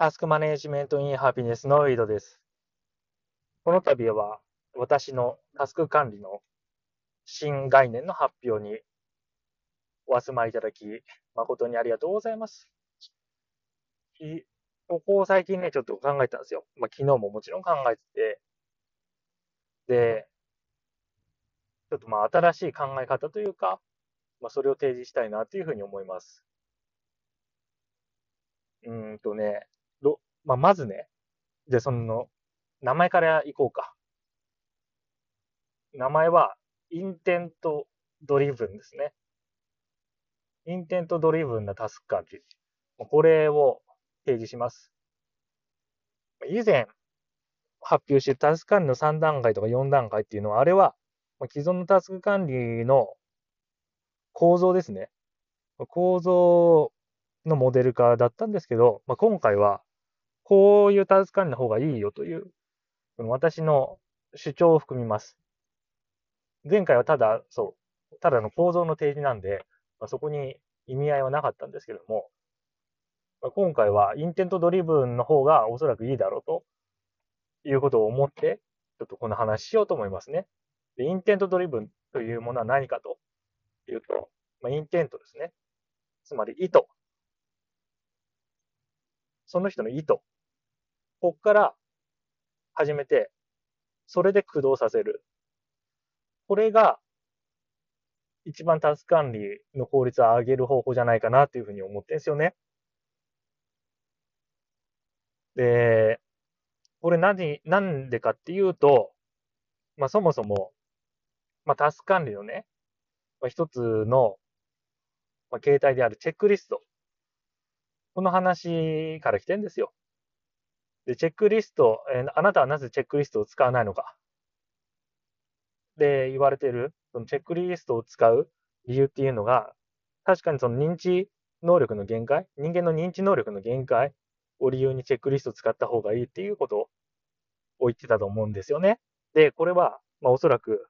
タスクマネジメントインハピネスの井戸です。この度は私のタスク管理の新概念の発表にお集まりいただき誠にありがとうございます。ここ最近ね、ちょっと考えたんですよ。まあ、昨日ももちろん考えてて、で、ちょっとまあ新しい考え方というか、まあ、それを提示したいなというふうに思います。うんとね、まあ、まずね、じゃあその、名前からいこうか。名前は、 intent driven ですね。 intent driven なタスク管理。これを提示します。以前発表してタスク管理の3段階とか4段階っていうのは、あれは既存のタスク管理の構造ですね。構造のモデル化だったんですけど、まあ、今回はこういうタスク管理の方がいいよという、私の主張を含みます。前回はただ、そう、ただの構造の提示なんで、まあ、そこに意味合いはなかったんですけども、まあ、今回は intent driven の方がおそらくいいだろうということを思って、ちょっとこの話しようと思いますね。で intent driven というものは何かというと、まあ、 intent ですね。つまり意図。その人の意図。こっから始めて、それで駆動させる。これが、一番タスク管理の効率を上げる方法じゃないかなっていうふうに思ってるんですよね。で、これ何、なんでかっていうと、まあそもそも、まあタスク管理のね、まあ、一つの、まあ、形態であるチェックリスト。この話から来てんですよ。で、チェックリスト、えー、あなたはなぜチェックリストを使わないのか。で、言われてる、そのチェックリストを使う理由っていうのが、確かにその認知能力の限界、人間の認知能力の限界を理由にチェックリストを使った方がいいっていうことを言ってたと思うんですよね。で、これは、まあおそらく、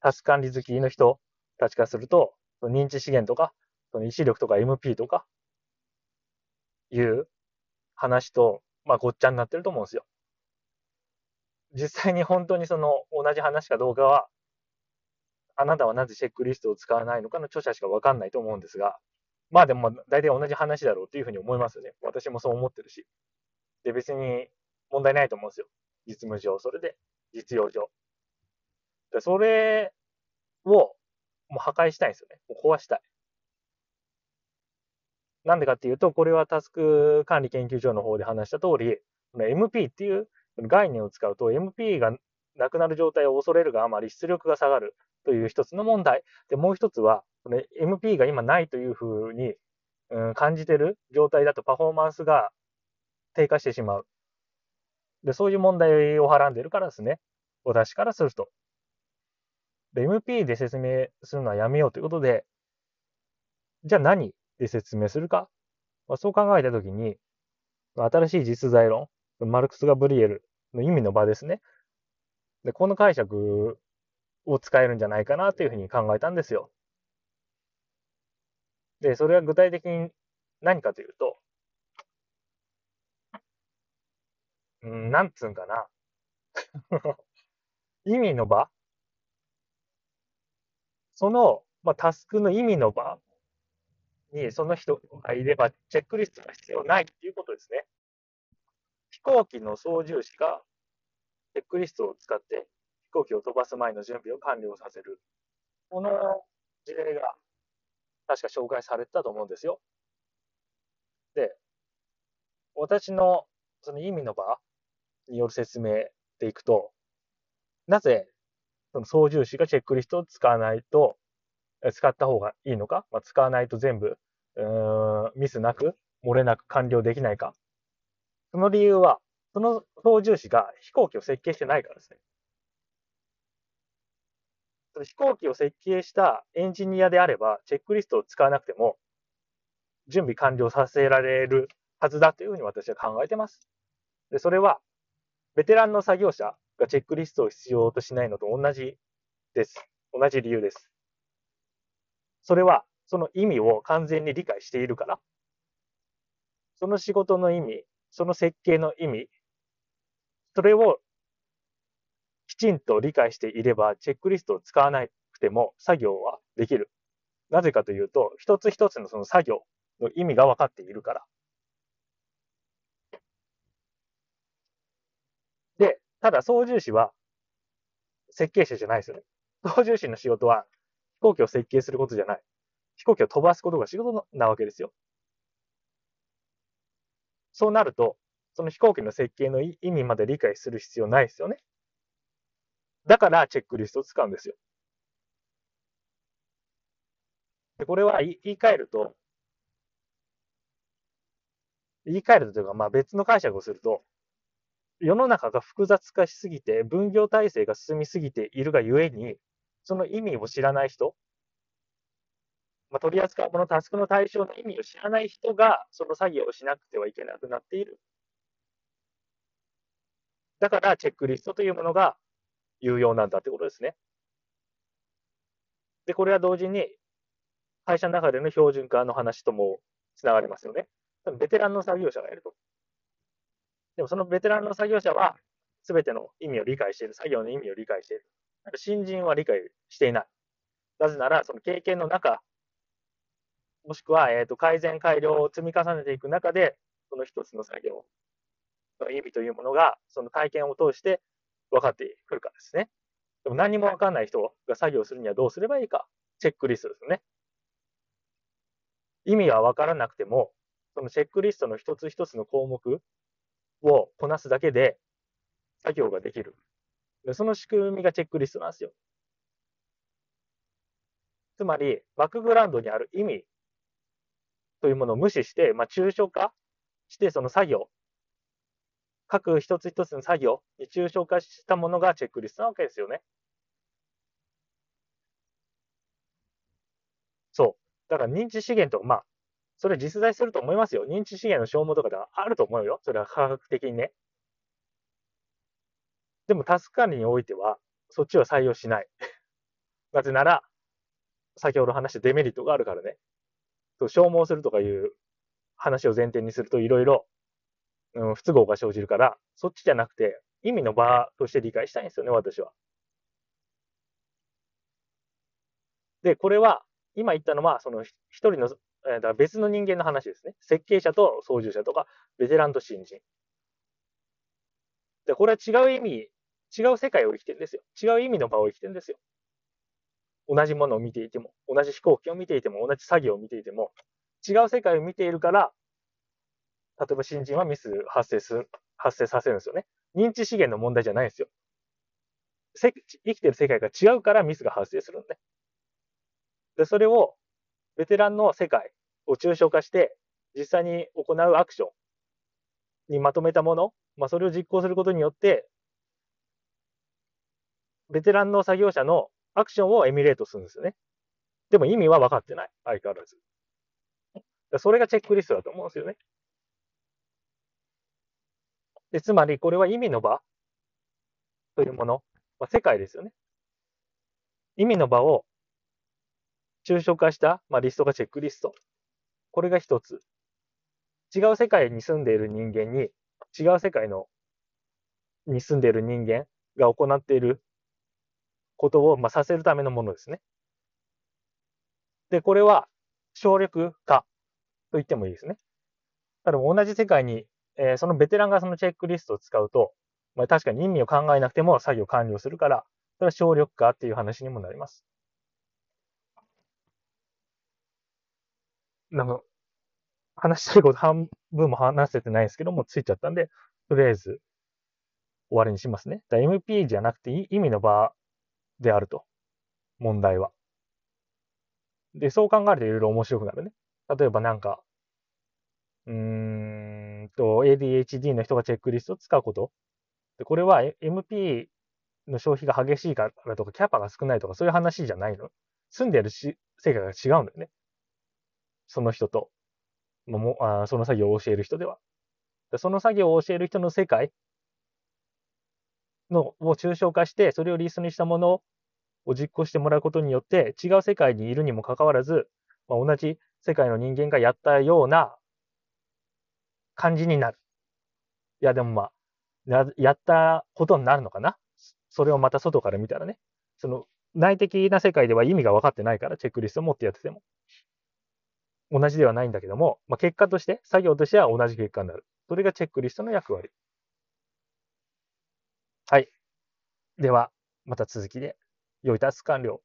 タス管理好きの人たちからすると、認知資源とか、その意志力とか MP とか、いう話と、まあ、ごっちゃになってると思うんですよ。実際に本当にその同じ話かどうかは、あなたはなぜチェックリストを使わないのかの著者しかわかんないと思うんですが、まあでも大体同じ話だろうというふうに思いますよね。私もそう思ってるし。で、別に問題ないと思うんですよ。実務上、それで、実用上。で、それをもう破壊したいんですよね。もう壊したい。なんでかっていうと、これはタスク管理研究所の方で話した通り、MP っていう概念を使うと、MP がなくなる状態を恐れるがあまり出力が下がるという一つの問題。で、もう一つは、MP が今ないというふうに、うん、感じてる状態だとパフォーマンスが低下してしまう。で、そういう問題をはらんでるからですね。私からすると。で、MP で説明するのはやめようということで、じゃあ何で説明するか？まあ、そう考えたときに、新しい実在論、マルクス・ガブリエルの意味の場ですね。で、この解釈を使えるんじゃないかなというふうに考えたんですよ。で、それは具体的に何かというと、うん、なんつうんかな？意味の場？その、まあ、タスクの意味の場にその人がいれば、チェックリストが必要ないっていうことですね。飛行機の操縦士がチェックリストを使って飛行機を飛ばす前の準備を完了させる。この事例が確か紹介されてたと思うんですよ。で、私のその意味の場による説明でいくと、なぜその操縦士がチェックリストを使わないと使った方がいいのか、まあ、使わないと全部、ミスなく、漏れなく完了できないか？その理由は、その操縦士が飛行機を設計してないからですね。飛行機を設計したエンジニアであれば、チェックリストを使わなくても、準備完了させられるはずだというふうに私は考えてます。で、それは、ベテランの作業者がチェックリストを必要としないのと同じです。同じ理由です。それは、その意味を完全に理解しているから。その仕事の意味、その設計の意味、それをきちんと理解していれば、チェックリストを使わなくても作業はできる。なぜかというと、一つ一つのその作業の意味が分かっているから。で、ただ操縦士は設計者じゃないですよね。操縦士の仕事は飛行機を設計することじゃない。飛行機を飛ばすことが仕事なわけですよ。そうなると、その飛行機の設計の意味まで理解する必要ないですよね。だからチェックリストを使うんですよ。でこれは言い換えると、言い換えるとというか、まあ別の解釈をすると、世の中が複雑化しすぎて、分業体制が進みすぎているがゆえに、その意味を知らない人、まあ、取り扱うもの、タスクの対象の意味を知らない人が、その作業をしなくてはいけなくなっている。だから、チェックリストというものが有用なんだってことですね。で、これは同時に、会社の中での標準化の話ともつながりますよね。ベテランの作業者がいると。でもそのベテランの作業者は、すべての意味を理解している、作業の意味を理解している。新人は理解していない。なぜなら、その経験の中、もしくは、えーと、改善改良を積み重ねていく中で、その一つの作業の意味というものが、その体験を通して分かってくるかですね。でも何も分かんない人が作業するにはどうすればいいか。チェックリストですね。意味は分からなくても、そのチェックリストの一つ一つの項目をこなすだけで作業ができる。その仕組みがチェックリストなんですよ。つまり、バックグラウンドにある意味というものを無視して、まあ、抽象化して、その作業、各一つ一つの作業に抽象化したものがチェックリストなわけですよね。そう。だから認知資源とか、まあ、それ実在すると思いますよ。認知資源の消耗とかではあると思うよ。それは科学的にね。でもタスク管理においては、そっちは採用しない。なぜなら、先ほど話したデメリットがあるからね。消耗するとかいう話を前提にするといろいろうん不都合が生じるから、そっちじゃなくて意味の場として理解したいんですよね、私は。で、これは、今言ったのは、その一人のえだから別の人間の話ですね。設計者と操縦者とか、ベテランと新人。で、これは違う意味、違う世界を生きてるんですよ。違う意味の場を生きてるんですよ。同じものを見ていても、同じ飛行機を見ていても、同じ作業を見ていても、違う世界を見ているから、例えば新人はミス発生する、発生させるんですよね。認知資源の問題じゃないんですよ。生きてる世界が違うからミスが発生するんで。で、それをベテランの世界を抽象化して、実際に行うアクションにまとめたもの、まあ、それを実行することによって、ベテランの作業者のアクションをエミュレートするんですよね。でも意味は分かってない。相変わらず。それがチェックリストだと思うんですよね。でつまり、これは意味の場というもの、まあ、世界ですよね。意味の場を抽象化した、まあ、リストがチェックリスト。これが一つ。違う世界に住んでいる人間に、違う世界のに住んでいる人間が行っていることを、まあ、させるためのものですね。で、これは省力化と言ってもいいですね。ただ同じ世界に、えー、そのベテランがそのチェックリストを使うと、まあ、確かに意味を考えなくても作業完了するから、それは省力化っていう話にもなります。なんか、話したいこと半分も話せてないんですけども、ついちゃったんで、とりあえず終わりにしますね。MP じゃなくて意味の場であると。問題は。で、そう考えるといろいろ面白くなるね。例えばなんか、うーんと、ADHD の人がチェックリストを使うこと。で、これは MP の消費が激しいからとか、キャパが少ないとか、そういう話じゃないの。住んでるし世界が違うんだよね。その人と、もあその作業を教える人では。その作業を教える人の世界のを抽象化して、それをリストにしたものを実行してもらうことによって、違う世界にいるにもかかわらず、まあ、同じ世界の人間がやったような感じになる。いや、でもまあ、やったことになるのかな？それをまた外から見たらね。その内的な世界では意味が分かってないから、チェックリストを持ってやってても。同じではないんだけども、まあ、結果として、作業としては同じ結果になる。それがチェックリストの役割。はい。では、また続きで、良いタス完了。